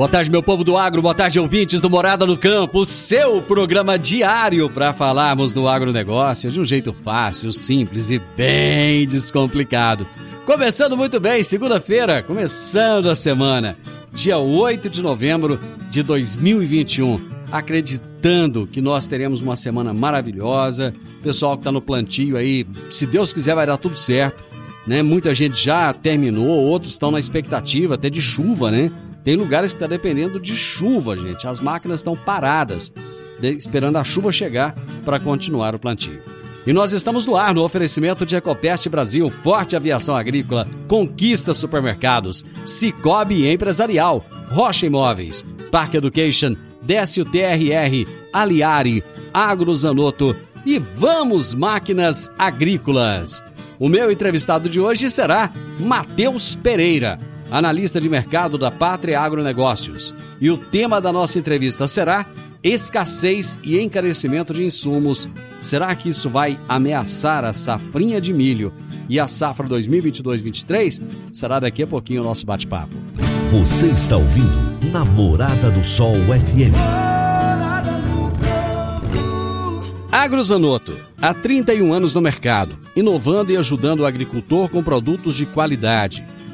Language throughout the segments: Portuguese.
Boa tarde, meu povo do agro, boa tarde, ouvintes do Morada no Campo, seu programa diário para falarmos do agronegócio de um jeito fácil, simples e bem descomplicado. Começando muito bem, segunda-feira, começando a semana, dia 8 de novembro de 2021. Acreditando que nós teremos uma semana maravilhosa. Pessoal que está no plantio aí, se Deus quiser, vai dar tudo certo. Né? Muita gente já terminou, outros estão na expectativa até de chuva, né? Tem lugares que está dependendo de chuva, gente. As máquinas estão paradas, esperando a chuva chegar para continuar o plantio. E nós estamos no ar no oferecimento de Ecopest Brasil, Forte Aviação Agrícola, Conquista Supermercados, Cicobi Empresarial, Rocha Imóveis, Parque Education, Décio TRR, Aliari, Agrozanoto e Vamos Máquinas Agrícolas. O meu entrevistado de hoje será Matheus Pereira, analista de mercado da Pátria Agronegócios. E o tema da nossa entrevista será escassez e encarecimento de insumos. Será que isso vai ameaçar a safrinha de milho e a safra 2022-23? Será daqui a pouquinho o nosso bate-papo. Você está ouvindo Namorada do Sol FM. Agrozanoto, há 31 anos no mercado, inovando e ajudando o agricultor com produtos de qualidade,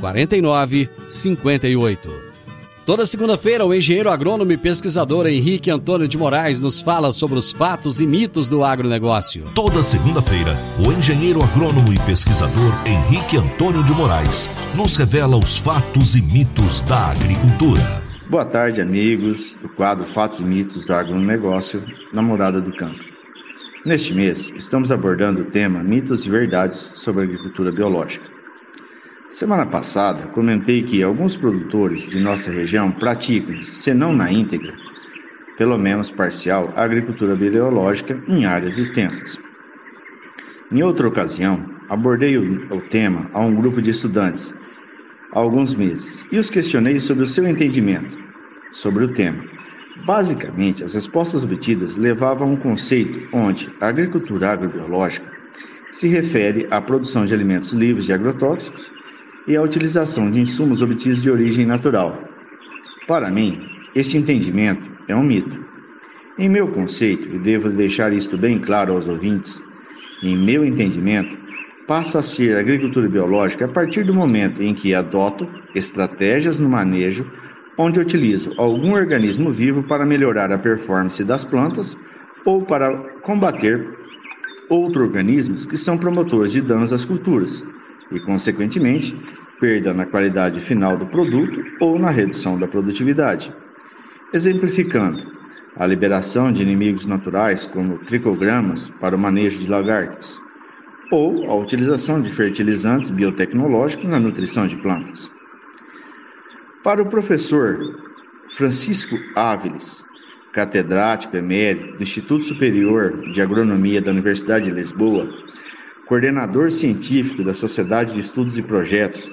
4958. Toda segunda-feira, o engenheiro agrônomo e pesquisador Henrique Antônio de Moraes nos fala sobre os fatos e mitos do agronegócio. Toda segunda-feira, o engenheiro agrônomo e pesquisador Henrique Antônio de Moraes nos revela os fatos e mitos da agricultura. Boa tarde, amigos do quadro Fatos e Mitos do Agronegócio na Morada do Campo. Neste mês, estamos abordando o tema Mitos e Verdades sobre a Agricultura Biológica. Semana passada, comentei que alguns produtores de nossa região praticam, se não na íntegra, pelo menos parcial, a agricultura biológica em áreas extensas. Em outra ocasião, abordei o, o tema a um grupo de estudantes há alguns meses e os questionei sobre o seu entendimento sobre o tema. Basicamente, as respostas obtidas levavam a um conceito onde a agricultura agrobiológica se refere à produção de alimentos livres de agrotóxicos e a utilização de insumos obtidos de origem natural. Para mim, este entendimento é um mito. Em meu conceito, e devo deixar isto bem claro aos ouvintes, em meu entendimento, passa a ser agricultura biológica a partir do momento em que adoto estratégias no manejo onde utilizo algum organismo vivo para melhorar a performance das plantas ou para combater outros organismos que são promotores de danos às culturas, e, consequentemente, perda na qualidade final do produto ou na redução da produtividade. Exemplificando, a liberação de inimigos naturais como tricogramas para o manejo de lagartas, ou a utilização de fertilizantes biotecnológicos na nutrição de plantas. Para o professor Francisco Áviles, catedrático emérito do Instituto Superior de Agronomia da Universidade de Lisboa, coordenador científico da Sociedade de Estudos e Projetos,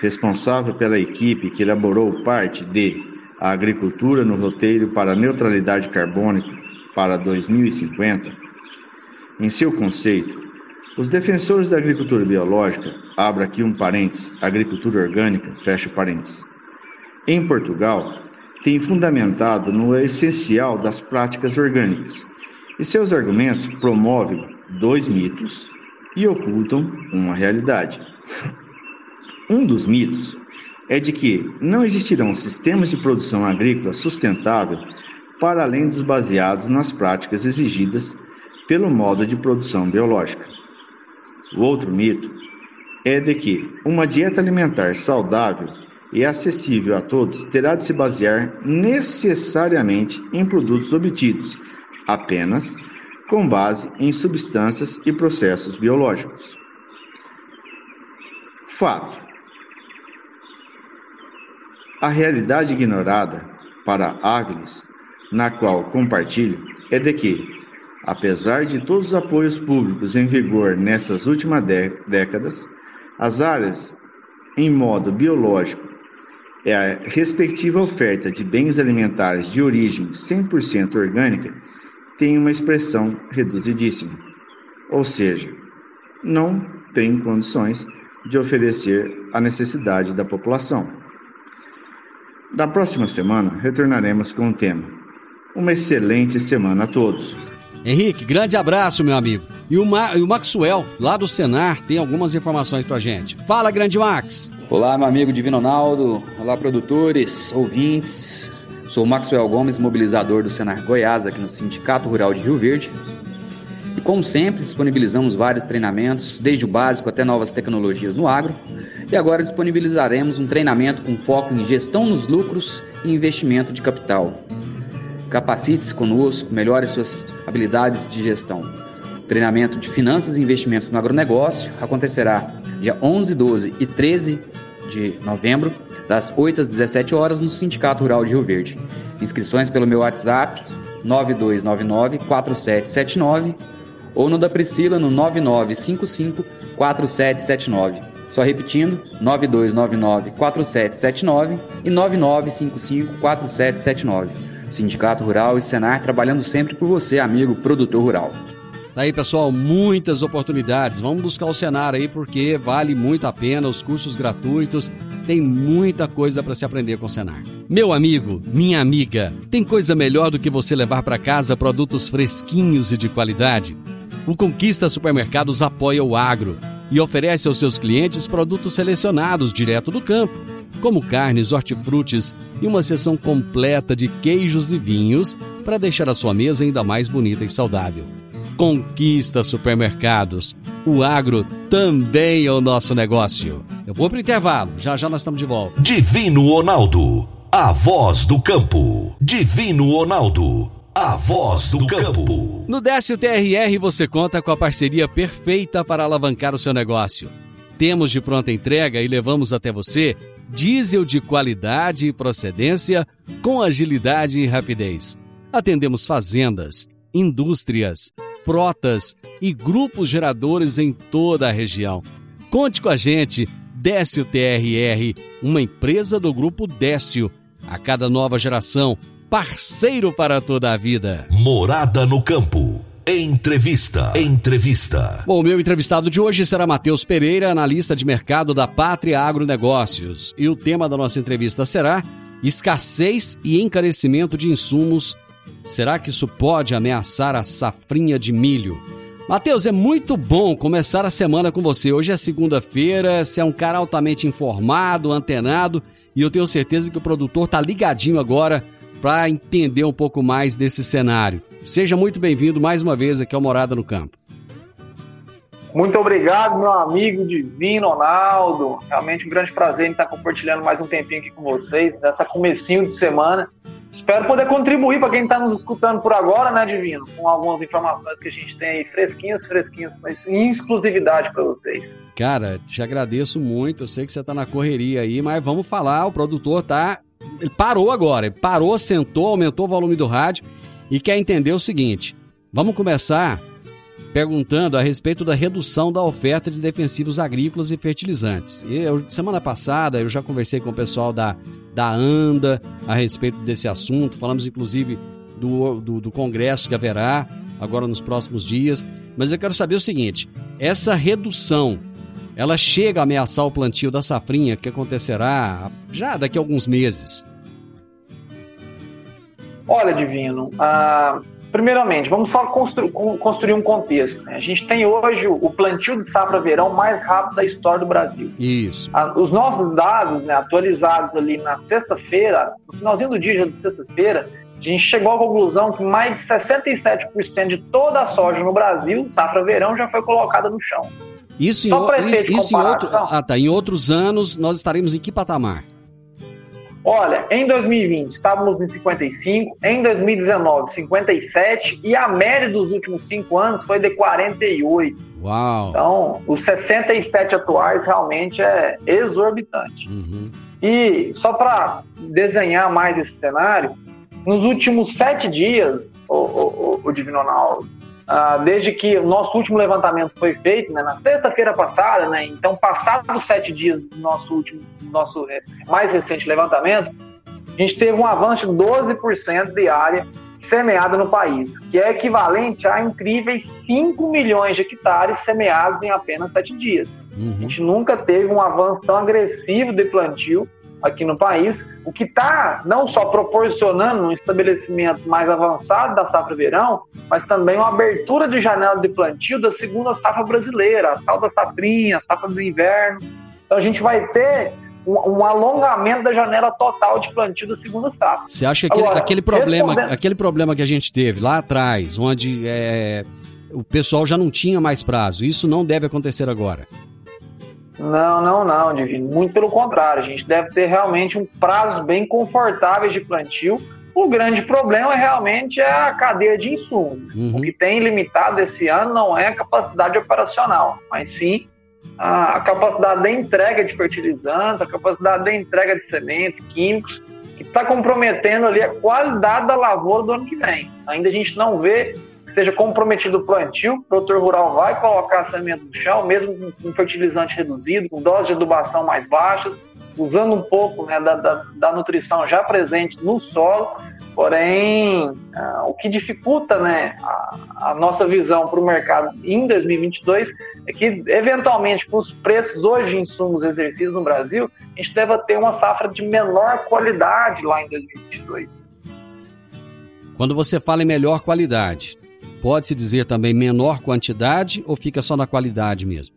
responsável pela equipe que elaborou parte de A Agricultura no Roteiro para a Neutralidade Carbônica para 2050, em seu conceito, os defensores da agricultura biológica, abra aqui um parênteses, agricultura orgânica, fecha parênteses, em Portugal, têm fundamentado no essencial das práticas orgânicas, e seus argumentos promovem dois mitos e ocultam uma realidade. Um dos mitos é de que não existirão sistemas de produção agrícola sustentável para além dos baseados nas práticas exigidas pelo modo de produção biológica. O outro mito é de que uma dieta alimentar saudável e acessível a todos terá de se basear necessariamente em produtos obtidos apenas com base em substâncias e processos biológicos. Fato: a realidade ignorada para Agnes, na qual compartilho, é de que, apesar de todos os apoios públicos em vigor nessas últimas décadas, as áreas em modo biológico e a respectiva oferta de bens alimentares de origem 100% orgânica tem uma expressão reduzidíssima, ou seja, não tem condições de oferecer a necessidade da população. Na próxima semana retornaremos com o tema. Uma excelente semana a todos. Henrique, grande abraço, meu amigo. E o, Ma e o Maxwell, lá do Senar, tem algumas informações pra gente. Fala, grande Max. Olá, meu amigo Divino Ronaldo. Olá, produtores, ouvintes. Sou Maxwell Gomes, mobilizador do Senar Goiás, aqui no Sindicato Rural de Rio Verde. E como sempre, disponibilizamos vários treinamentos, desde o básico até novas tecnologias no agro. E agora disponibilizaremos um treinamento com foco em gestão nos lucros e investimento de capital. Capacite-se conosco, melhore suas habilidades de gestão. Treinamento de finanças e investimentos no agronegócio acontecerá dia 11, 12 e 13 de novembro, das 8 às 17 horas, no Sindicato Rural de Rio Verde. Inscrições pelo meu WhatsApp 9299 4779 ou no da Priscila no 9955 4779. Só repetindo, 9299 4779 e 9955 4779. Sindicato Rural e Senar trabalhando sempre por você, amigo produtor rural. Daí, pessoal, muitas oportunidades. Vamos buscar o Senar aí porque vale muito a pena, os cursos gratuitos, tem muita coisa para se aprender com o Senar. Meu amigo, minha amiga, tem coisa melhor do que você levar para casa produtos fresquinhos e de qualidade? O Conquista Supermercados apoia o agro e oferece aos seus clientes produtos selecionados direto do campo, como carnes, hortifrutis e uma seção completa de queijos e vinhos para deixar a sua mesa ainda mais bonita e saudável. Conquista Supermercados. O agro também é o nosso negócio. Eu vou pro intervalo, já já nós estamos de volta. Divino Ronaldo, a voz do campo. Divino Ronaldo, a voz do campo. No Décio TRR você conta com a parceria perfeita para alavancar o seu negócio. Temos de pronta entrega e levamos até você diesel de qualidade e procedência com agilidade e rapidez. Atendemos fazendas, indústrias, frotas e grupos geradores em toda a região. Conte com a gente, Décio TRR, uma empresa do grupo Décio. A cada nova geração, parceiro para toda a vida. Morada no campo. Entrevista. Entrevista. Bom, o meu entrevistado de hoje será Matheus Pereira, analista de mercado da Pátria Agronegócios. E o tema da nossa entrevista será escassez e encarecimento de insumos. Será que isso pode ameaçar a safrinha de milho? Matheus, é muito bom começar a semana com você. Hoje é segunda-feira, você é um cara altamente informado, antenado, e eu tenho certeza que o produtor está ligadinho agora para entender um pouco mais desse cenário. Seja muito bem-vindo mais uma vez aqui ao Morada no Campo. Muito obrigado, meu amigo Divino Ronaldo. Realmente um grande prazer em estar compartilhando mais um tempinho aqui com vocês, nessa comecinho de semana. Espero poder contribuir para quem está nos escutando por agora, né, Divino? Com algumas informações que a gente tem aí, fresquinhas, fresquinhas, mas em exclusividade para vocês. Cara, te agradeço muito. Eu sei que você tá na correria aí, mas vamos falar. O produtor tá. Ele parou agora. Ele parou, sentou, aumentou o volume do rádio e quer entender o seguinte. Vamos começar perguntando a respeito da redução da oferta de defensivos agrícolas e fertilizantes. Eu, semana passada eu já conversei com o pessoal da, da ANDA a respeito desse assunto, falamos inclusive do, do, do congresso que haverá agora nos próximos dias, mas eu quero saber o seguinte, essa redução, ela chega a ameaçar o plantio da safrinha que acontecerá já daqui a alguns meses? Olha, Divino, ah, primeiramente, vamos só constru construir um contexto. Né? A gente tem hoje o plantio de safra verão mais rápido da história do Brasil. Isso. Ah, os nossos dados né, atualizados ali na sexta-feira, no finalzinho do dia de sexta-feira, a gente chegou à conclusão que mais de 67% de toda a soja no Brasil, safra verão, já foi colocada no chão. Isso, Só em, para isso, isso em, outro, ah, tá, em outros anos nós estaremos em que patamar? Olha, em 2020 estávamos em 55, em 2019 57 e a média dos últimos cinco anos foi de 48. Uau! Então, os 67 atuais realmente é exorbitante. Uhum. E só para desenhar mais esse cenário, nos últimos sete dias, o, o, o Divino Ronaldo, ah, desde que o nosso último levantamento foi feito, né, na sexta-feira passada, né, então passados sete dias do nosso último, do nosso eh, mais recente levantamento, a gente teve um avanço de 12% de área semeada no país, que é equivalente a incríveis 5 milhões de hectares semeados em apenas sete dias. A Uhum. gente nunca teve um avanço tão agressivo de plantio aqui no país, o que está não só proporcionando um estabelecimento mais avançado da safra verão, mas também uma abertura de janela de plantio da segunda safra brasileira, a tal da safrinha, a safra do inverno. Então a gente vai ter um, alongamento da janela total de plantio da segunda safra. Você acha que aquele, Agora, aquele problema, respondendo- aquele problema que a gente teve lá atrás, onde é, o pessoal já não tinha mais prazo, isso não deve acontecer agora? Não, não, não, Divino. Muito pelo contrário. A gente deve ter realmente um prazo bem confortáveis de plantio. O grande problema é realmente a cadeia de insumos. Uhum. O que tem limitado esse ano não é a capacidade operacional, mas sim a a capacidade de entrega de fertilizantes, a capacidade de entrega de sementes, químicos, que está comprometendo ali a qualidade da lavoura do ano que vem. Ainda a gente não vê que seja comprometido o plantio, o produtor rural vai colocar a semente no chão, mesmo com, fertilizante reduzido, com doses de adubação mais baixas, usando um pouco né, da, da, da nutrição já presente no solo, porém, ah, o que dificulta né, a, a nossa visão para o mercado em 2022 é que, eventualmente, com os preços hoje de insumos exercidos no Brasil, a gente deve ter uma safra de menor qualidade lá em 2022. Quando você fala em melhor qualidade, pode-se dizer também menor quantidade ou fica só na qualidade mesmo?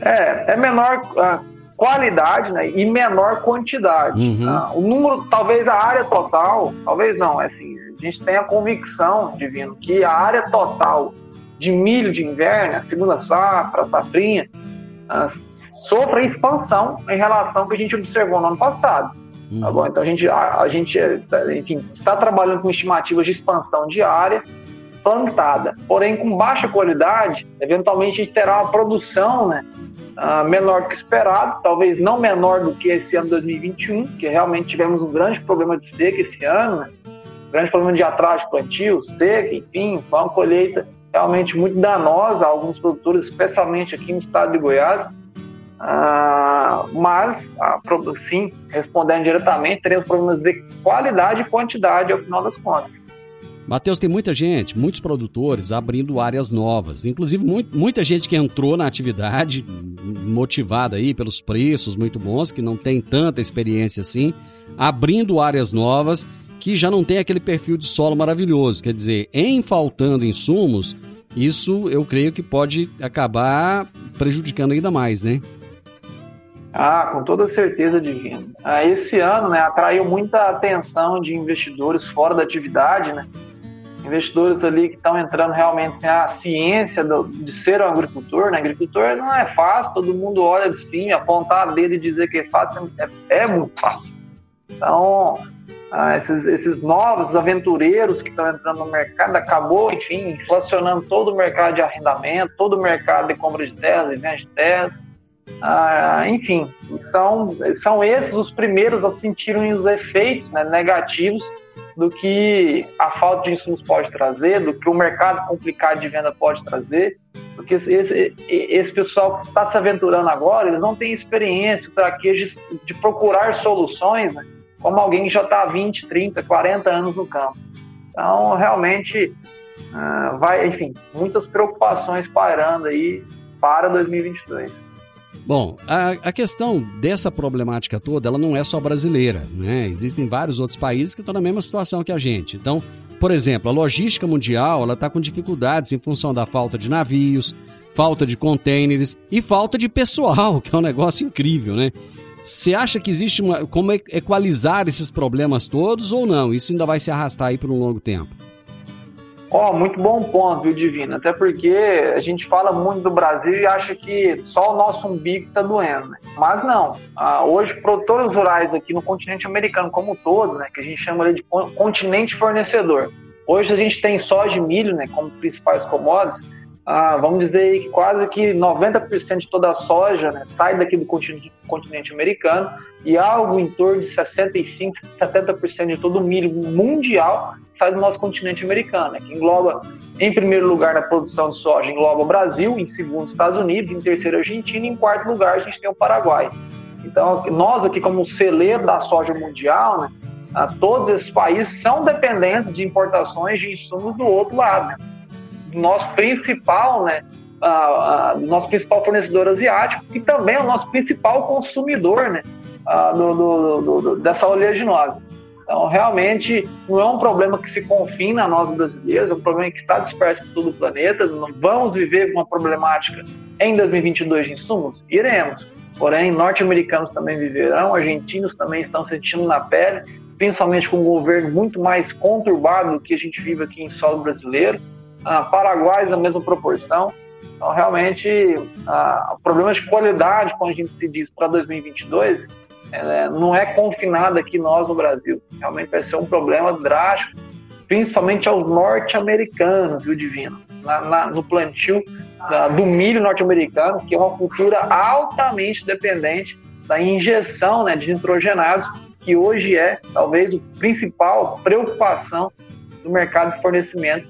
É, é menor ah, qualidade né, e menor quantidade. Uhum. Ah, o número, talvez a área total, talvez não, é assim, a gente tem a convicção, Divino, que a área total de milho de inverno, a segunda safra, a safrinha, ah, sofra expansão em relação ao que a gente observou no ano passado. Tá bom? Então a gente, a, a gente enfim, está trabalhando com estimativas de expansão de área plantada, porém com baixa qualidade, eventualmente a gente terá uma produção né, ah, menor que esperado, talvez não menor do que esse ano 2021, que realmente tivemos um grande problema de seca esse ano, né, um grande problema de atraso de plantio, seca, enfim, foi uma colheita realmente muito danosa a alguns produtores, especialmente aqui no estado de Goiás. Ah, mas, ah, sim, respondendo diretamente, teremos problemas de qualidade e quantidade ao final das contas. Matheus, tem muita gente, muitos produtores abrindo áreas novas. Inclusive, mu- muita gente que entrou na atividade, motivada aí pelos preços muito bons, que não tem tanta experiência assim, abrindo áreas novas que já não tem aquele perfil de solo maravilhoso. Quer dizer, em faltando insumos, isso eu creio que pode acabar prejudicando ainda mais, né? Ah, com toda certeza, Divino. Ah, esse ano né, atraiu muita atenção de investidores fora da atividade, né? Investidores ali que estão entrando realmente assim, a ciência do- de ser um agricultor, né? Agricultor não é fácil, todo mundo olha de cima, apontar a dedo e dizer que é fácil é, é muito fácil. Então, ah, esses, esses novos aventureiros que estão entrando no mercado, acabou, enfim, inflacionando todo o mercado de arrendamento, todo o mercado de compra de terras e venda de terras. Ah, enfim, são, são esses os primeiros a sentirem os efeitos né, negativos do que a falta de insumos pode trazer, do que o mercado complicado de venda pode trazer, porque esse, esse pessoal que está se aventurando agora, eles não têm experiência, traquejo de, de procurar soluções, né, como alguém que já está há 20, 30, 40 anos no campo. Então, realmente, uh, vai, enfim, muitas preocupações pairando aí para 2022. Bom, a, a, questão dessa problemática toda, ela não é só brasileira, né? Existem vários outros países que estão na mesma situação que a gente. Então, por exemplo, a logística mundial, ela está com dificuldades em função da falta de navios, falta de contêineres e falta de pessoal, que é um negócio incrível, né? Você acha que existe uma, como equalizar esses problemas todos ou não? Isso ainda vai se arrastar aí por um longo tempo? Ó, oh, muito bom ponto, viu, Divino? Até porque a gente fala muito do Brasil e acha que só o nosso umbigo está doendo, né? Mas não. Ah, hoje, produtores rurais aqui no continente americano como um todo, né, que a gente chama de continente fornecedor. Hoje a gente tem soja e milho, né, como principais commodities. Ah, vamos dizer que quase que 90% de toda a soja né, sai daqui do continente, continente americano e algo em torno de 65%, 70% de todo o milho mundial sai do nosso continente americano, né, que engloba, em primeiro lugar, na produção de soja, engloba o Brasil, em segundo, Estados Unidos, em terceiro, Argentina, e em quarto lugar, a gente tem o Paraguai. Então, nós aqui, como celeiro da soja mundial, né, todos esses países são dependentes de importações de insumos do outro lado. Né? Nosso principal, né, uh, uh, nosso principal fornecedor asiático e também o nosso principal consumidor, né, uh, do, do, do, dessa oleaginosa. Então, realmente, não é um problema que se confina a nós brasileiros, é um problema que está disperso por todo o planeta. Não vamos viver uma problemática em 2022 de insumos? Iremos. Porém, norte-americanos também viverão, argentinos também estão sentindo na pele, principalmente com um governo muito mais conturbado do que a gente vive aqui em solo brasileiro. Ah, Paraguai, a mesma proporção. Então, realmente, ah, o problema de qualidade, quando a gente se diz para 2022, é, não é confinado aqui nós no Brasil. Realmente vai ser um problema drástico, principalmente aos norte-americanos, viu, Divino? Na, na, no plantio da, do milho norte-americano, que é uma cultura altamente dependente da injeção né, de nitrogenados, que hoje é talvez a principal preocupação do mercado de fornecimento,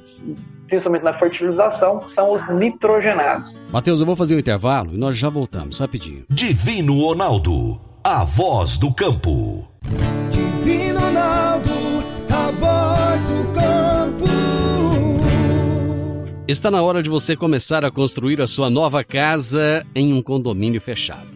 principalmente na fertilização, que são os nitrogenados. Matheus, eu vou fazer um intervalo e nós já voltamos, rapidinho. Divino Ronaldo a voz do campo. Divino Ronaldo, a voz do campo. Está na hora de você começar a construir a sua nova casa em um condomínio fechado.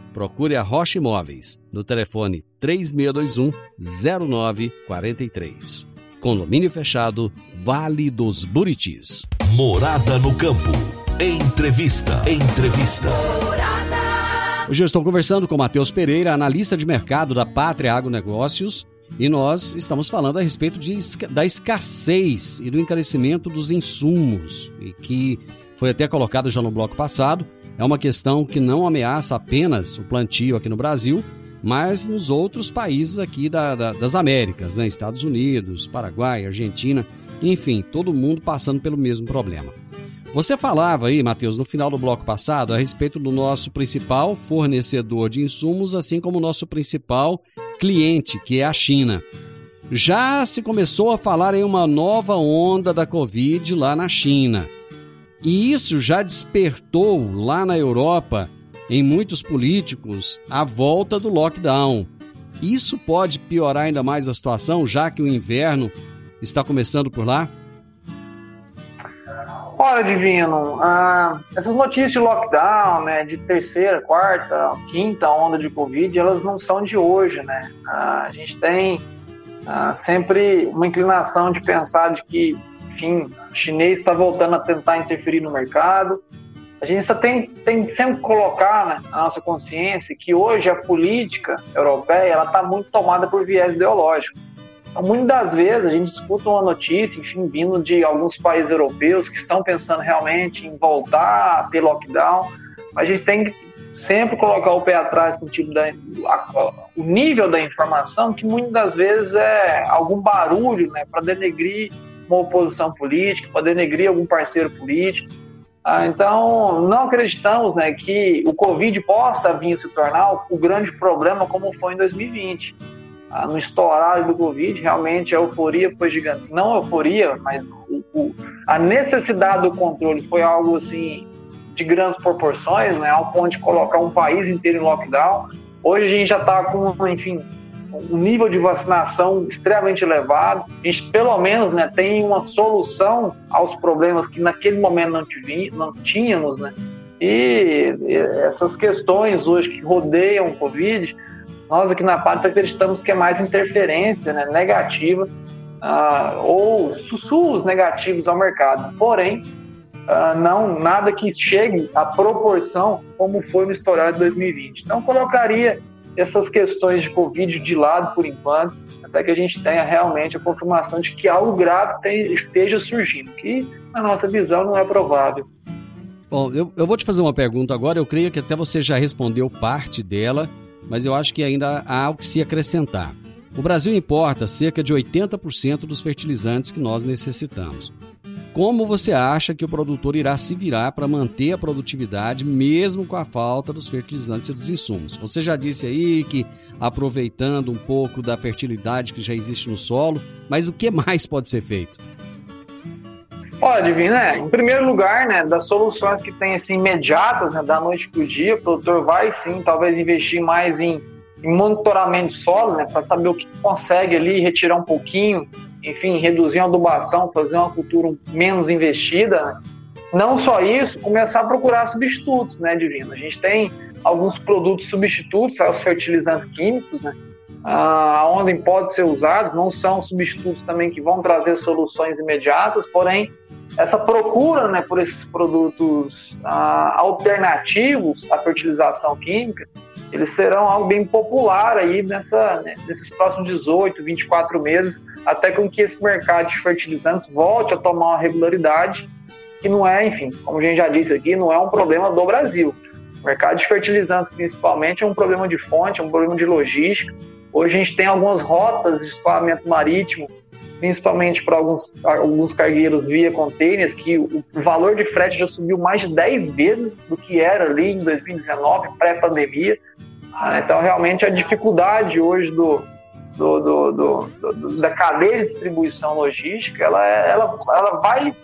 procure a Rocha Imóveis no telefone 3621 0943. Condomínio fechado, Vale dos Buritis. Morada no campo. Entrevista. Entrevista. Hoje eu estou conversando com Matheus Pereira, analista de mercado da Pátria Agronegócios, e nós estamos falando a respeito de, da escassez e do encarecimento dos insumos, e que foi até colocado já no bloco passado, é uma questão que não ameaça apenas o plantio aqui no Brasil, mas nos outros países aqui da, da, das Américas, né? Estados Unidos, Paraguai, Argentina, enfim, todo mundo passando pelo mesmo problema. Você falava aí, Matheus, no final do bloco passado, a respeito do nosso principal fornecedor de insumos, assim como o nosso principal cliente, que é a China. Já se começou a falar em uma nova onda da Covid lá na China. E isso já despertou lá na Europa, em muitos políticos, a volta do lockdown. Isso pode piorar ainda mais a situação, já que o inverno está começando por lá? Olha, Divino, ah, essas notícias de lockdown, né, de terceira, quarta, quinta onda de Covid, elas não são de hoje, né? Ah, a gente tem ah, sempre uma inclinação de pensar de que, enfim, o chinês está voltando a tentar interferir no mercado. A gente só tem, tem sempre que colocar né, nossa consciência que hoje a política europeia ela está muito tomada por viés ideológico. Então, muitas das vezes a gente escuta uma notícia, enfim, vindo de alguns países europeus que estão pensando realmente em voltar a ter lockdown, mas a gente tem que sempre colocar o pé atrás com o, tipo da, a, o nível da informação, que muitas das vezes é algum barulho né, para denegrir uma oposição política, para denegrir algum parceiro político. Ah, então, não acreditamos né, que o Covid possa vir se tornar o grande problema como foi em 2020. Ah, no estourar do Covid, realmente a euforia foi gigante. Não a euforia, mas o, o, a necessidade do controle foi algo assim de grandes proporções, né, ao ponto de colocar um país inteiro em lockdown. Hoje a gente já está com, enfim, um nível de vacinação extremamente elevado. A gente, pelo menos, né, tem uma solução aos problemas que naquele momento não, tive, não tínhamos, né? E essas questões hoje que rodeiam o Covid, nós aqui na parte acreditamos que é mais interferência né, negativa uh, ou sussurros negativos ao mercado. Porém, uh, não nada que chegue à proporção como foi no histórico de 2020. Então, colocaria essas questões de Covid de lado por enquanto, até que a gente tenha realmente a confirmação de que algo grave tem, esteja surgindo, que na nossa visão não é provável. Bom, eu, eu vou te fazer uma pergunta agora, eu creio que até você já respondeu parte dela, mas eu acho que ainda há algo que se acrescentar. O Brasil importa cerca de 80% dos fertilizantes que nós necessitamos. Como você acha que o produtor irá se virar para manter a produtividade mesmo com a falta dos fertilizantes e dos insumos? Você já disse aí que aproveitando um pouco da fertilidade que já existe no solo, mas o que mais pode ser feito? Pode vir, né? Em primeiro lugar, né, das soluções que tem assim imediatas, né, da noite para o dia, o produtor vai sim, talvez investir mais em, monitoramento solo, né, para saber o que consegue ali, retirar um pouquinho, enfim, reduzir a adubação, fazer uma cultura menos investida, né? não só isso, começar a procurar substitutos, né, Divino? A gente tem alguns produtos substitutos aos fertilizantes químicos, né, ah, onde pode ser usados, não são substitutos também que vão trazer soluções imediatas, porém, essa procura né, por esses produtos ah, alternativos à fertilização química eles serão algo bem popular aí nessa, né, nesses próximos 18, 24 meses, até com que esse mercado de fertilizantes volte a tomar uma regularidade, que não é, enfim, como a gente já disse aqui, não é um problema do Brasil. O mercado de fertilizantes, principalmente, é um problema de fonte, é um problema de logística. Hoje a gente tem algumas rotas de escoamento marítimo, principalmente para alguns, alguns cargueiros via containers, que o valor de frete já subiu mais de 10 vezes do que era ali em 2019, pré-pandemia. Ah, então, realmente, a dificuldade hoje do, do, do, do, da cadeia de distribuição logística, ela, ela, ela, vai,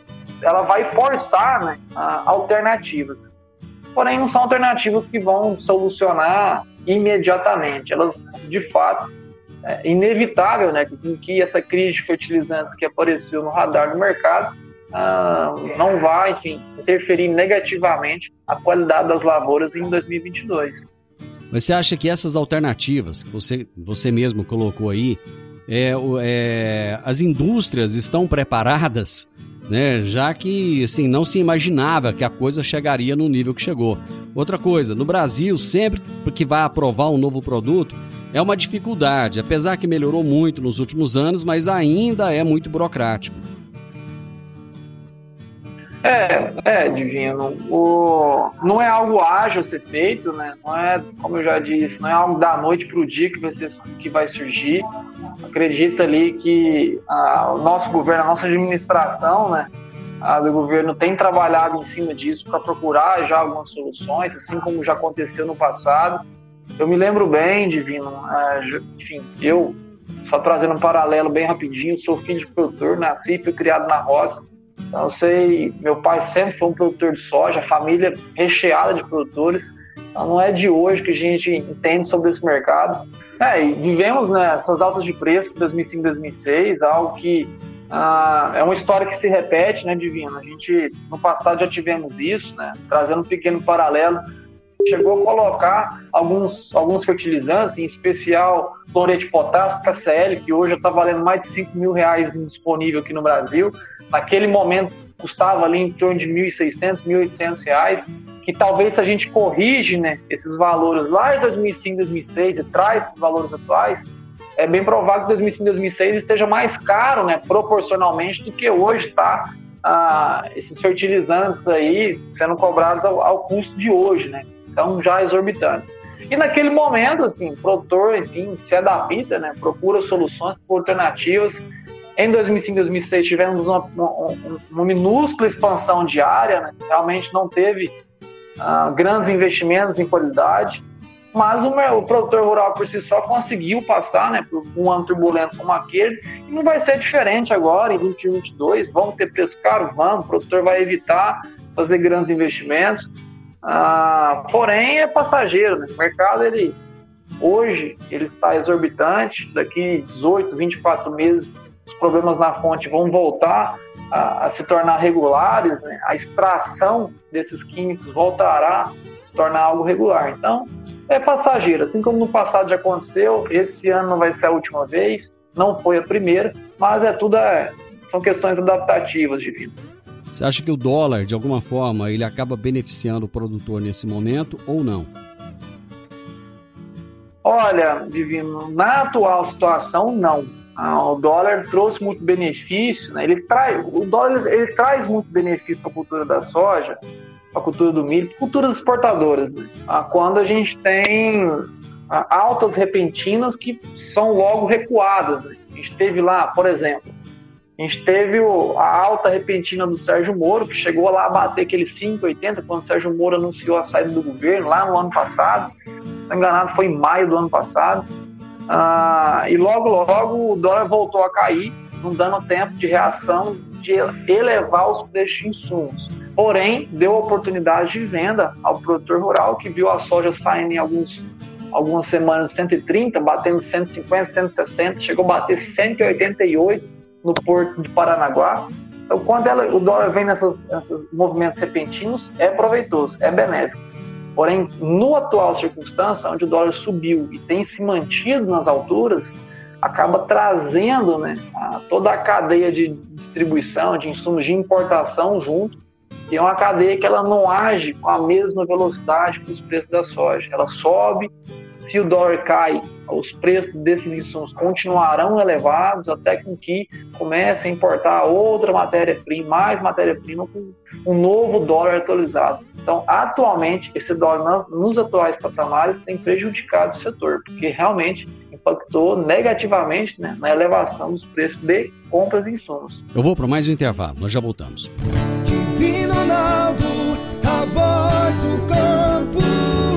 ela vai forçar né, alternativas. Porém, não são alternativas que vão solucionar imediatamente. Elas, de fato, é inevitável né, que, que essa crise de fertilizantes que apareceu no radar do mercado ah, não vai, enfim, interferir negativamente a qualidade das lavouras em 2022. Você acha que essas alternativas que você, você mesmo colocou aí, é, é, as indústrias estão preparadas, né? Já que assim não se imaginava que a coisa chegaria no nível que chegou. Outra coisa, no Brasil sempre que vai aprovar um novo produto é uma dificuldade, apesar que melhorou muito nos últimos anos, mas ainda é muito burocrático. É, é, Divino. O, não é algo ágil a ser feito, né? Não é, como eu já disse, não é algo da noite para o dia que vai, ser, que vai surgir. Acredita ali que a, o nosso governo, a nossa administração, né? A do governo tem trabalhado em cima disso para procurar já algumas soluções, assim como já aconteceu no passado. Eu me lembro bem, Divino, é, enfim, eu, só trazendo um paralelo bem rapidinho, sou filho de produtor, nasci e fui criado na roça então, eu sei, meu pai sempre foi um produtor de soja, família recheada de produtores. Então, não é de hoje que a gente entende sobre esse mercado. É, e vivemos né, essas altas de preço de 2005 2006, algo que ah, é uma história que se repete, né, Divino? A gente, no passado, já tivemos isso, né? Trazendo um pequeno paralelo. Chegou a colocar alguns, alguns fertilizantes, em especial cloreto de potássio, KCL, que hoje está valendo mais de 5 mil reais disponível aqui no Brasil. Naquele momento custava ali em torno de 1.600, 1.800 reais, que talvez se a gente corrige né, esses valores lá em 2005, 2006 e traz os valores atuais, é bem provável que 2005, 2006 esteja mais caro, né, proporcionalmente, do que hoje está ah, esses fertilizantes aí sendo cobrados ao, ao, custo de hoje, né? Então já exorbitantes. E naquele momento, assim, o produtor, enfim, se adapta, né? Procura soluções alternativas. Em 2005, 2006 tivemos uma, uma, uma minúscula expansão diária, né? realmente não teve ah, grandes investimentos em qualidade. Mas o, meu, o, produtor rural por si só conseguiu passar né, por um ano turbulento como aquele e não vai ser diferente agora em 2022. Vamos ter preço caro? Vamos. O produtor vai evitar fazer grandes investimentos. Ah, porém, é passageiro. Né? O mercado, ele, hoje, ele está exorbitante. Daqui 18, 24 meses, os problemas na fonte vão voltar a, a se tornar regulares. Né? A extração desses químicos voltará a se tornar algo regular. Então, é passageiro. Assim como no passado já aconteceu, esse ano não vai ser a última vez, não foi a primeira, mas é tudo é, são questões adaptativas de vida. Você acha que o dólar, de alguma forma, ele acaba beneficiando o produtor nesse momento ou não? Olha, Divino, na atual situação, não. Ah, o dólar trouxe muito benefício, né? ele traz, o dólar ele, traz muito benefício para a cultura da soja, a cultura do milho, culturas exportadoras, né? Ah, quando a gente tem ah, altas repentinas que são logo recuadas. Né? A gente teve lá, por exemplo, a gente teve a alta repentina do Sérgio Moro, que chegou lá a bater aquele 5,80 quando o Sérgio Moro anunciou a saída do governo, lá no ano passado. Se enganado, foi em maio do ano passado. Ah, e logo, logo o dólar voltou a cair, não dando tempo de reação de elevar os preços de insumos porém deu oportunidade de venda ao produtor rural que viu a soja saindo em alguns, algumas semanas 130, batendo 150, 160, chegou a bater 188 no porto de Paranaguá. Então, quando ela, o dólar vem nesses movimentos repentinos, é proveitoso, é benéfico. Porém, no atual circunstância, onde o dólar subiu e tem se mantido nas alturas, acaba trazendo né, a, toda a cadeia de distribuição de insumos de importação junto e é uma cadeia que ela não age com a mesma velocidade que os preços da soja. Ela sobe, se o dólar cai, os preços desses insumos continuarão elevados até que comece a importar outra matéria-prima, mais matéria-prima com um novo dólar atualizado. Então, atualmente, esse dólar nos atuais patamares tem prejudicado o setor, porque realmente impactou negativamente né, na elevação dos preços de compras de insumos. Eu vou para mais um intervalo, nós já voltamos. Divino Ronaldo, a voz do campo.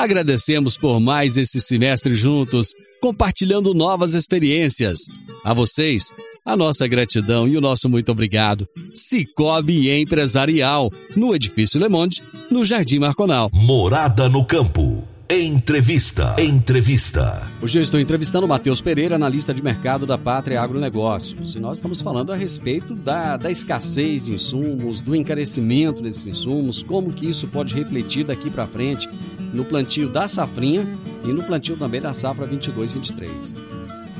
agradecemos por mais esse semestre juntos, compartilhando novas experiências. A vocês, a nossa gratidão e o nosso muito obrigado. Cicobi Empresarial, no Edifício Le Monde, no Jardim Marconal. Morada no Campo. Entrevista. Entrevista. Hoje eu estou entrevistando o Matheus Pereira, analista de mercado da Pátria Agronegócios. E nós estamos falando a respeito da, da escassez de insumos, do encarecimento desses insumos, como que isso pode refletir daqui para frente no plantio da safrinha e no plantio também da safra 22-23.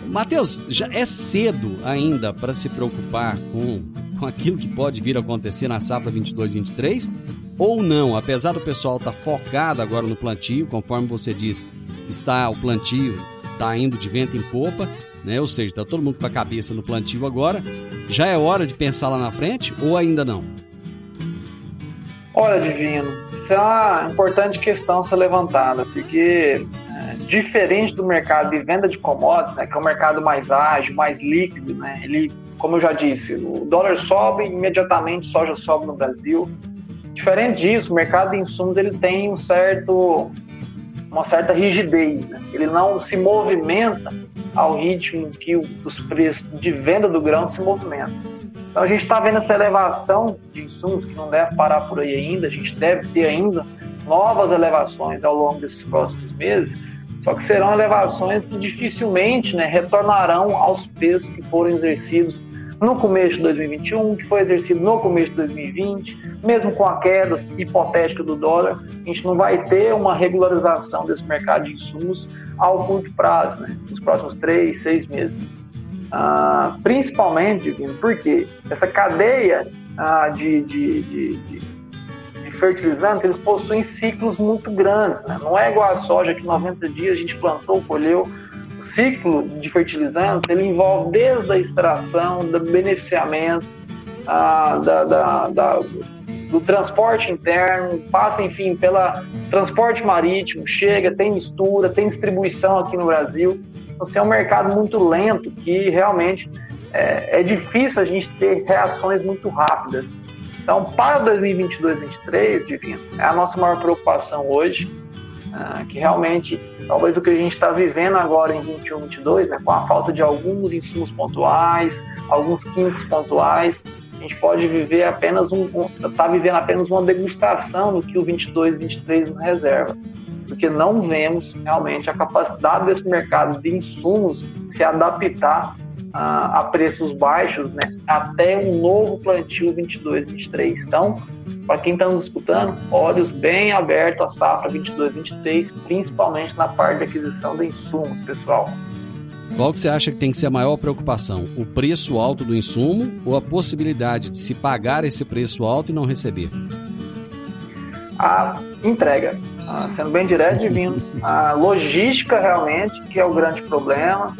Matheus, já é cedo ainda para se preocupar com, com aquilo que pode vir a acontecer na safra 22-23 ou não, apesar do pessoal estar tá focado agora no plantio, conforme você diz, está o plantio está indo de vento em popa, né? Ou seja, está todo mundo com a cabeça no plantio agora. Já é hora de pensar lá na frente ou ainda não? Olha, Divino, isso é uma importante questão a ser levantada, porque é, diferente do mercado de venda de commodities, né, que é um mercado mais ágil, mais líquido, né, ele, como eu já disse, o dólar sobe imediatamente, soja sobe no Brasil, Diferente disso, o mercado de insumos ele tem um certo uma certa rigidez. Né? Ele não se movimenta ao ritmo que os preços de venda do grão se movimentam. Então a gente está vendo essa elevação de insumos que não deve parar por aí ainda. A gente deve ter ainda novas elevações ao longo desses próximos meses. Só que serão elevações que dificilmente né, retornarão aos preços que foram exercidos no começo de 2021, que foi exercido no começo de 2020, mesmo com a queda hipotética do dólar, a gente não vai ter uma regularização desse mercado de insumos ao curto prazo, né, nos próximos três, seis meses. Ah, principalmente, porque essa cadeia ah, de, de, de, de, fertilizantes, eles possuem ciclos muito grandes, né? não é igual a soja que 90 dias a gente plantou, colheu, ciclo de fertilizantes ele envolve desde a extração, do beneficiamento, ah, da, da, da, do transporte interno, passa, enfim, pela transporte marítimo, chega, tem mistura, tem distribuição aqui no Brasil. Então, assim, é um mercado muito lento que realmente é, é difícil a gente ter reações muito rápidas. Então, para 2022 2023, Divino, é a nossa maior preocupação hoje, ah, que realmente talvez o que a gente está vivendo agora em 21, 22, né, com a falta de alguns insumos pontuais, alguns químicos pontuais, a gente pode viver apenas um, está vivendo apenas uma degustação do que o 22, 23 nos reserva, porque não vemos realmente a capacidade desse mercado de insumos se adaptar a, a preços baixos, né, até um novo plantio 22, 23. Então, para quem está nos escutando, olhos bem abertos à safra 22, 23, principalmente na parte de aquisição de insumos, pessoal. Qual que você acha que tem que ser a maior preocupação? O preço alto do insumo ou a possibilidade de se pagar esse preço alto e não receber? A entrega. Ah, sendo bem direto, divino. A logística realmente que é o grande problema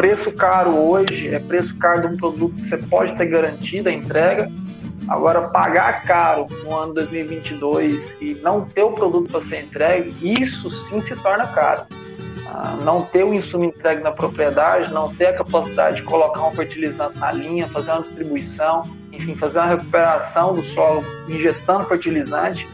preço caro hoje é preço caro de um produto que você pode ter garantida a entrega. Agora, pagar caro no ano 2022 e não ter o produto para ser entregue, isso sim se torna caro. Ah, não ter o insumo entregue na propriedade, não ter a capacidade de colocar um fertilizante na linha, fazer uma distribuição, enfim, fazer uma recuperação do solo injetando fertilizante,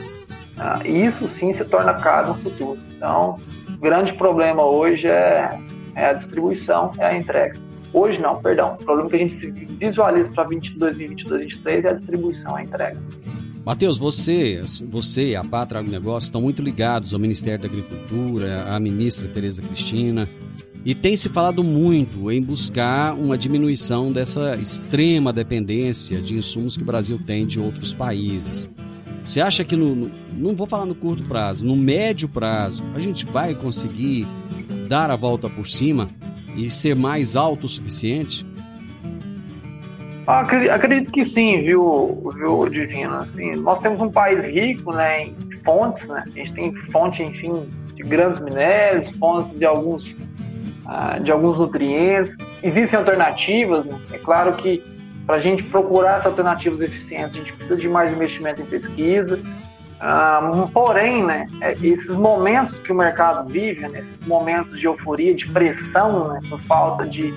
ah, isso sim se torna caro no futuro. Então, o grande problema hoje é é a distribuição, é a entrega. Hoje não, perdão. O problema que a gente visualiza para 2022, 2023 é a distribuição, a entrega. Matheus, você, você a Pátria Agronegócio estão muito ligados ao Ministério da Agricultura, à ministra Tereza Cristina, e tem se falado muito em buscar uma diminuição dessa extrema dependência de insumos que o Brasil tem de outros países. Você acha que no, no não vou falar no curto prazo, no médio prazo, a gente vai conseguir dar a volta por cima e ser mais autossuficiente? Acredito, acredito que sim, viu, viu, Divino? Assim, nós temos um país rico né, em fontes, né? A gente tem fonte, enfim, de grandes minérios, fontes de alguns, ah, de alguns nutrientes. Existem alternativas, né? É claro que para a gente procurar essas alternativas eficientes, a gente precisa de mais investimento em pesquisa, ah, porém, né, é, esses momentos que o mercado vive, né, esses momentos de euforia, de pressão, né, por falta de.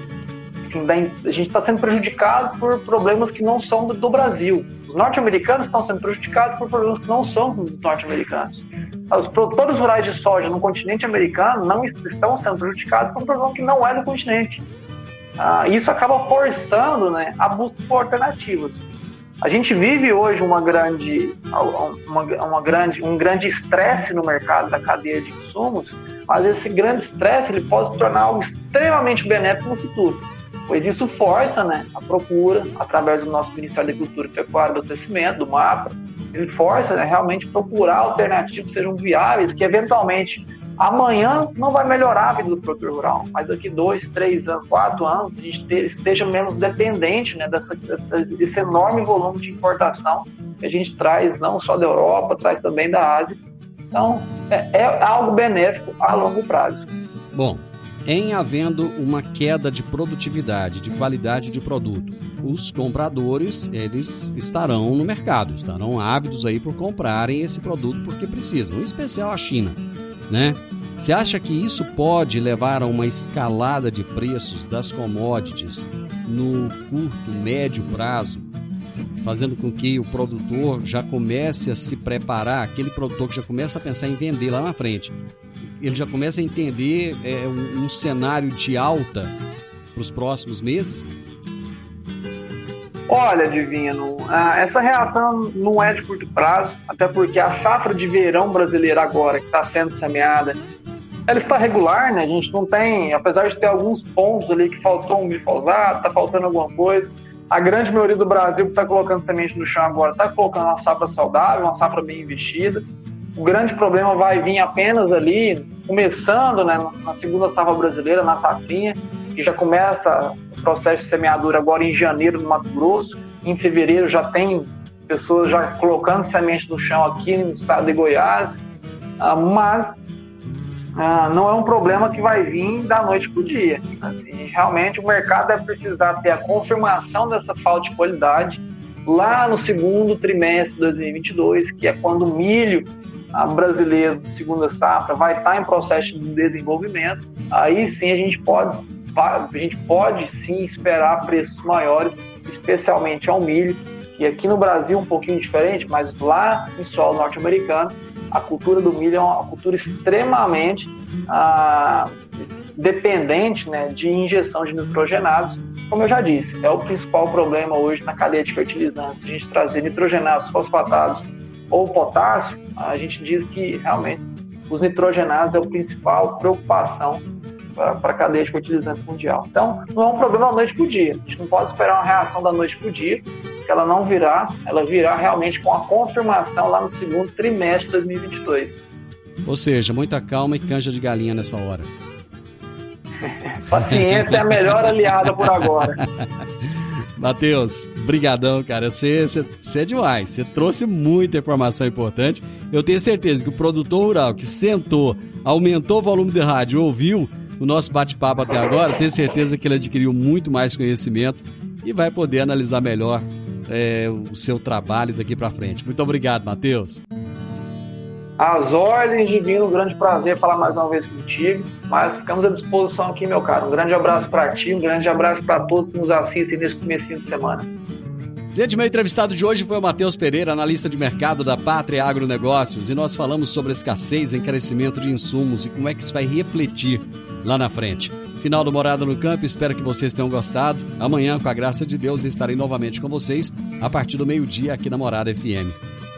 Enfim, a gente está sendo prejudicado por problemas que não são do, do Brasil. Os norte-americanos estão sendo prejudicados por problemas que não são norte-americanos. Os produtores rurais de soja no continente americano não estão sendo prejudicados por um problema que não é do continente. Ah, isso acaba forçando né, a busca por alternativas. A gente vive hoje uma grande, uma, uma grande, um grande estresse no mercado da cadeia de insumos, mas esse grande estresse ele pode se tornar algo extremamente benéfico no futuro, pois isso força né, a procura, através do nosso Ministério da Agricultura e Pecuária do Abastecimento, do MAPA, ele força né, realmente procurar alternativas que sejam viáveis, que eventualmente Amanhã não vai melhorar a vida do produtor rural, mas daqui dois, três anos, quatro anos, a gente esteja menos dependente né, dessa, desse enorme volume de importação que a gente traz não só da Europa, traz também da Ásia. Então, é, é algo benéfico a longo prazo. Bom, em havendo uma queda de produtividade, de qualidade de produto, os compradores eles estarão no mercado, estarão ávidos aí por comprarem esse produto porque precisam, em especial a China né? Você acha que isso pode levar a uma escalada de preços das commodities no curto, médio prazo, fazendo com que o produtor já comece a se preparar, aquele produtor que já começa a pensar em vender lá na frente, ele já começa a entender é, um, um cenário de alta para os próximos meses? Olha, Divino, essa reação não é de curto prazo, até porque a safra de verão brasileira agora, que está sendo semeada, ela está regular, né? A gente não tem, apesar de ter alguns pontos ali que faltou um glifosado, está faltando alguma coisa, a grande maioria do Brasil que está colocando semente no chão agora está colocando uma safra saudável, uma safra bem investida. O grande problema vai vir apenas ali, começando né, na segunda safra brasileira, na safrinha, que já começa o processo de semeadura agora em janeiro no Mato Grosso. Em fevereiro já tem pessoas já colocando semente no chão aqui no estado de Goiás, ah, mas ah, não é um problema que vai vir da noite para o dia. Assim, realmente o mercado vai precisar ter a confirmação dessa falta de qualidade lá no segundo trimestre de 2022, que é quando o milho brasileiro de segunda safra vai estar em processo de desenvolvimento. Aí sim a gente pode, a gente pode sim esperar preços maiores, especialmente ao milho, que aqui no Brasil é um pouquinho diferente, mas lá em solo norte-americano a cultura do milho é uma cultura extremamente ah, dependente né, de injeção de nitrogenados. Como eu já disse, é o principal problema hoje na cadeia de fertilizantes. A gente trazer nitrogenados, fosfatados ou potássio, a gente diz que realmente os nitrogenados é a principal preocupação para a cadeia de fertilizantes mundial. Então, não é um problema da noite para o dia. A gente não pode esperar uma reação da noite para o dia, que ela não virá, ela virá realmente com a confirmação lá no segundo trimestre de 2022. Ou seja, muita calma e canja de galinha nessa hora. Paciência é a melhor aliada por agora. Matheus, brigadão, cara. Você, é demais. Você trouxe muita informação importante. Eu tenho certeza que o produtor rural que sentou, aumentou o volume de rádio, ouviu o nosso bate-papo até agora, tenho certeza que ele adquiriu muito mais conhecimento e vai poder analisar melhor é, o seu trabalho daqui para frente. Muito obrigado, Matheus. As ordens divino, um grande prazer falar mais uma vez contigo, mas ficamos à disposição aqui, meu caro. Um grande abraço para ti, um grande abraço para todos que nos assistem nesse começo de semana. Gente, meu entrevistado de hoje foi o Matheus Pereira, analista de mercado da Pátria Agronegócios, e nós falamos sobre a escassez e encarecimento de insumos e como é que isso vai refletir lá na frente. Final do Morada no Campo, espero que vocês tenham gostado. Amanhã, com a graça de Deus, estarei novamente com vocês a partir do meio-dia aqui na Morada FM.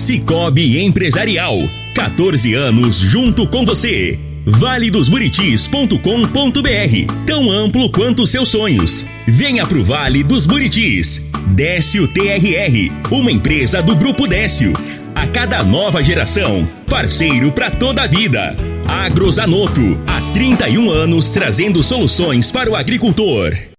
Cicobi Empresarial. 14 anos junto com você. valedosburitis.com.br Tão amplo quanto seus sonhos. Venha pro Vale dos Buritis. Décio TRR, uma empresa do Grupo Décio. A cada nova geração, parceiro para toda a vida. Agrozanoto, há 31 anos trazendo soluções para o agricultor.